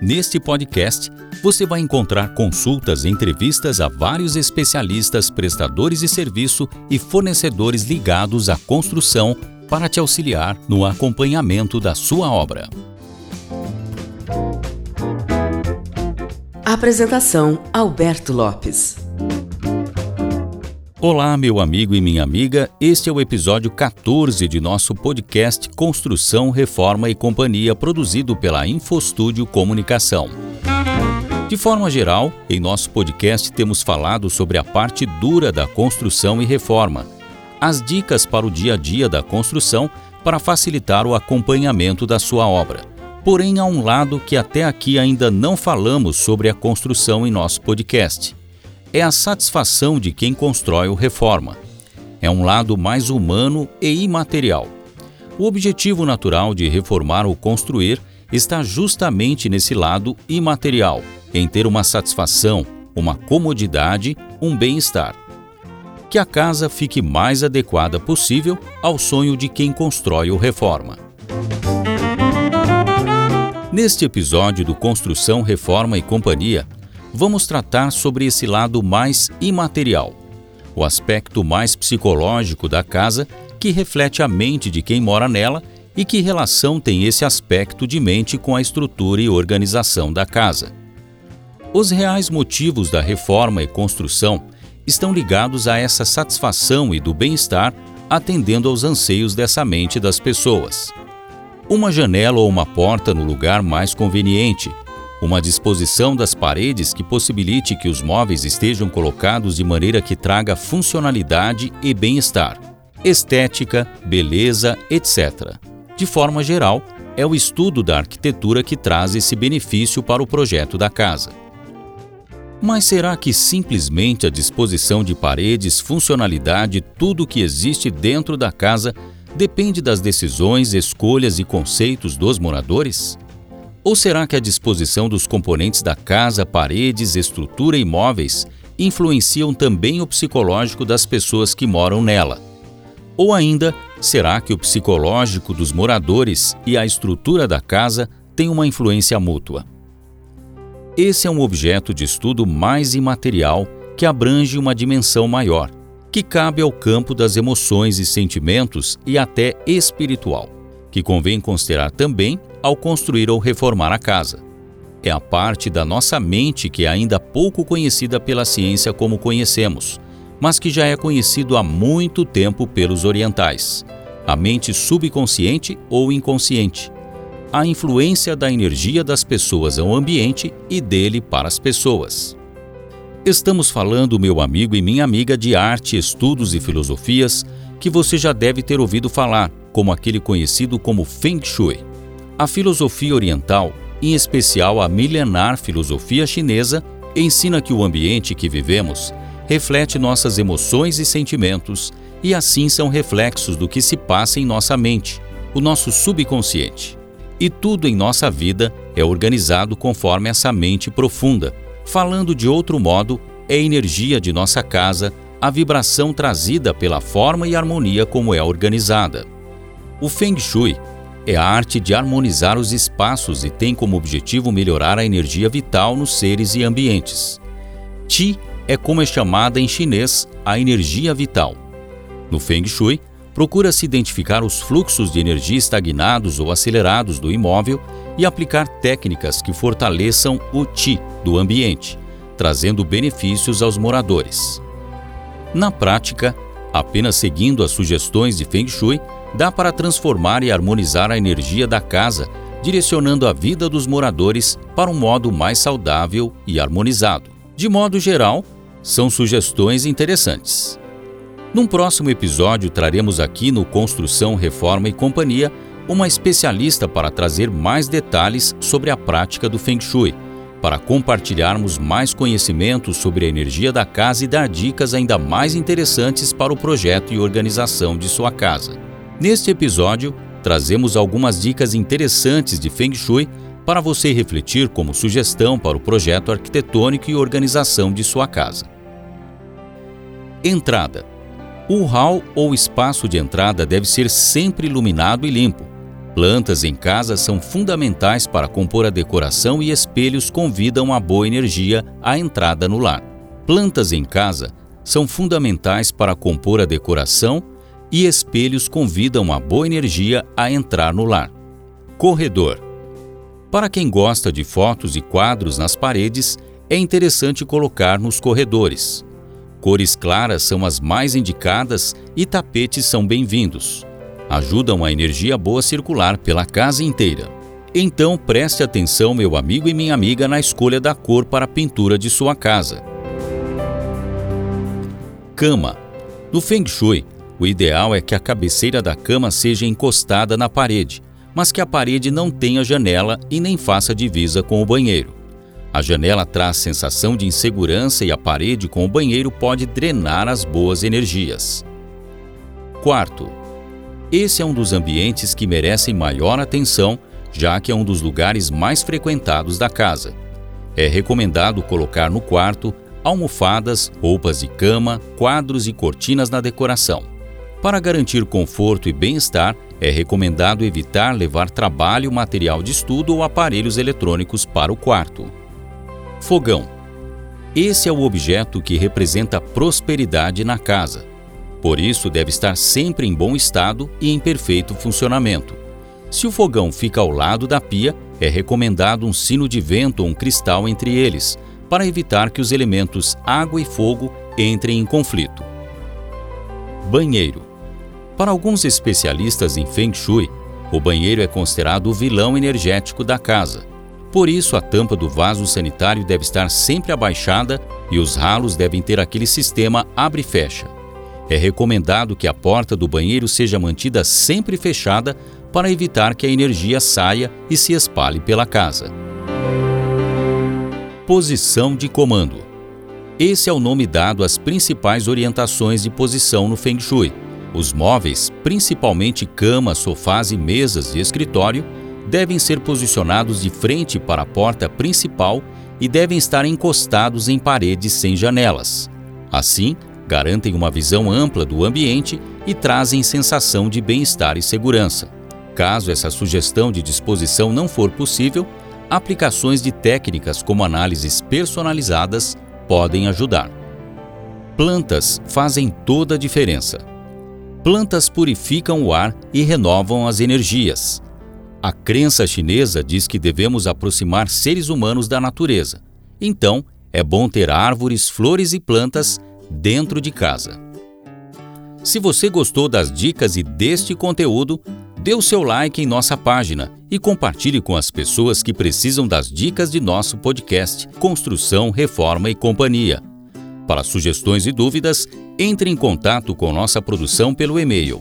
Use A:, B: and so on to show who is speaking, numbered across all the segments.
A: Neste podcast, você vai encontrar consultas e entrevistas a vários especialistas, prestadores de serviço e fornecedores ligados à construção para te auxiliar no acompanhamento da sua obra.
B: Apresentação: Alberto Lopes.
A: Olá, meu amigo e minha amiga. Este é o episódio 14 de nosso podcast Construção, Reforma e Companhia, produzido pela Infostúdio Comunicação. De forma geral, em nosso podcast temos falado sobre a parte dura da construção e reforma, as dicas para o dia a dia da construção para facilitar o acompanhamento da sua obra. Porém, há um lado que até aqui ainda não falamos sobre a construção em nosso podcast. É a satisfação de quem constrói ou reforma. É um lado mais humano e imaterial. O objetivo natural de reformar ou construir está justamente nesse lado imaterial, em ter uma satisfação, uma comodidade, um bem-estar. Que a casa fique mais adequada possível ao sonho de quem constrói ou reforma. Neste episódio do Construção, Reforma e Companhia, vamos tratar sobre esse lado mais imaterial, o aspecto mais psicológico da casa que reflete a mente de quem mora nela e que relação tem esse aspecto de mente com a estrutura e organização da casa. Os reais motivos da reforma e construção estão ligados a essa satisfação e do bem-estar, atendendo aos anseios dessa mente das pessoas. Uma janela ou uma porta no lugar mais conveniente, uma disposição das paredes que possibilite que os móveis estejam colocados de maneira que traga funcionalidade e bem-estar, estética, beleza, etc. De forma geral, é o estudo da arquitetura que traz esse benefício para o projeto da casa. Mas será que simplesmente a disposição de paredes, funcionalidade, tudo o que existe dentro da casa depende das decisões, escolhas e conceitos dos moradores? Ou será que a disposição dos componentes da casa, paredes, estrutura e móveis influenciam também o psicológico das pessoas que moram nela? Ou ainda, será que o psicológico dos moradores e a estrutura da casa têm uma influência mútua? Esse é um objeto de estudo mais imaterial que abrange uma dimensão maior, que cabe ao campo das emoções e sentimentos e até espiritual, que convém considerar também ao construir ou reformar a casa. É a parte da nossa mente que é ainda pouco conhecida pela ciência como conhecemos, mas que já é conhecido há muito tempo pelos orientais. A mente subconsciente ou inconsciente, a influência da energia das pessoas ao ambiente e dele para as pessoas. Estamos falando, meu amigo e minha amiga, de arte, estudos e filosofias que você já deve ter ouvido falar, como aquele conhecido como Feng Shui. A filosofia oriental, em especial a milenar filosofia chinesa, ensina que o ambiente que vivemos reflete nossas emoções e sentimentos e assim são reflexos do que se passa em nossa mente, o nosso subconsciente e tudo em nossa vida é organizado conforme essa mente profunda. Falando de outro modo, é a energia de nossa casa, a vibração trazida pela forma e harmonia como é organizada. O Feng Shui é a arte de harmonizar os espaços e tem como objetivo melhorar a energia vital nos seres e ambientes. Qi é como é chamada em chinês a energia vital. No Feng Shui, procura-se identificar os fluxos de energia estagnados ou acelerados do imóvel e aplicar técnicas que fortaleçam o Qi do ambiente, trazendo benefícios aos moradores. Na prática, apenas seguindo as sugestões de Feng Shui, dá para transformar e harmonizar a energia da casa direcionando a vida dos moradores para um modo mais saudável e harmonizado. De modo geral, são sugestões interessantes. Num próximo episódio, traremos aqui no Construção, Reforma e Companhia uma especialista para trazer mais detalhes sobre a prática do Feng Shui, para compartilharmos mais conhecimentos sobre a energia da casa e dar dicas ainda mais interessantes para o projeto e organização de sua casa. Neste episódio, trazemos algumas dicas interessantes de Feng Shui para você refletir como sugestão para o projeto arquitetônico e organização de sua casa. Entrada: O hall ou espaço de entrada deve ser sempre iluminado e limpo Plantas em casa são fundamentais para compor a decoração e espelhos convidam a boa energia à entrada no lar. Plantas em casa são fundamentais para compor a decoração e espelhos convidam a boa energia a entrar no lar. Corredor. Para quem gosta de fotos e quadros nas paredes, é interessante colocar nos corredores. Cores claras são as mais indicadas e tapetes são bem-vindos ajudam a energia boa circular pela casa inteira. Então preste atenção, meu amigo e minha amiga, na escolha da cor para a pintura de sua casa. Cama. No Feng Shui, o ideal é que a cabeceira da cama seja encostada na parede, mas que a parede não tenha janela e nem faça divisa com o banheiro. A janela traz sensação de insegurança e a parede com o banheiro pode drenar as boas energias. Quarto, esse é um dos ambientes que merecem maior atenção, já que é um dos lugares mais frequentados da casa. É recomendado colocar no quarto almofadas, roupas de cama, quadros e cortinas na decoração. Para garantir conforto e bem-estar, é recomendado evitar levar trabalho, material de estudo ou aparelhos eletrônicos para o quarto. Fogão. Esse é o objeto que representa prosperidade na casa. Por isso, deve estar sempre em bom estado e em perfeito funcionamento. Se o fogão fica ao lado da pia, é recomendado um sino de vento ou um cristal entre eles, para evitar que os elementos água e fogo entrem em conflito. Banheiro. Para alguns especialistas em Feng Shui, o banheiro é considerado o vilão energético da casa. Por isso, a tampa do vaso sanitário deve estar sempre abaixada e os ralos devem ter aquele sistema abre e fecha. É recomendado que a porta do banheiro seja mantida sempre fechada para evitar que a energia saia e se espalhe pela casa. Posição de comando. Esse é o nome dado às principais orientações de posição no Feng Shui. Os móveis, principalmente camas, sofás e mesas de escritório, devem ser posicionados de frente para a porta principal e devem estar encostados em paredes sem janelas. Assim, garantem uma visão ampla do ambiente e trazem sensação de bem-estar e segurança. Caso essa sugestão de disposição não for possível, aplicações de técnicas como análises personalizadas podem ajudar. Plantas fazem toda a diferença. Plantas purificam o ar e renovam as energias. A crença chinesa diz que devemos aproximar seres humanos da natureza. Então, é bom ter árvores, flores e plantas dentro de casa. Se você gostou das dicas e deste conteúdo, dê o seu like em nossa página e compartilhe com as pessoas que precisam das dicas de nosso podcast Construção, Reforma e Companhia. Para sugestões e dúvidas, entre em contato com nossa produção pelo e-mail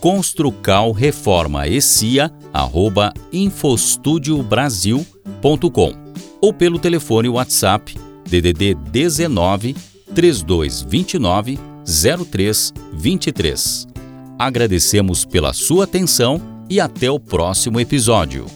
A: construcalreformaecia@infostudiobrasil.com ou pelo telefone WhatsApp DDD 19 3229 0323. Agradecemos pela sua atenção e até o próximo episódio.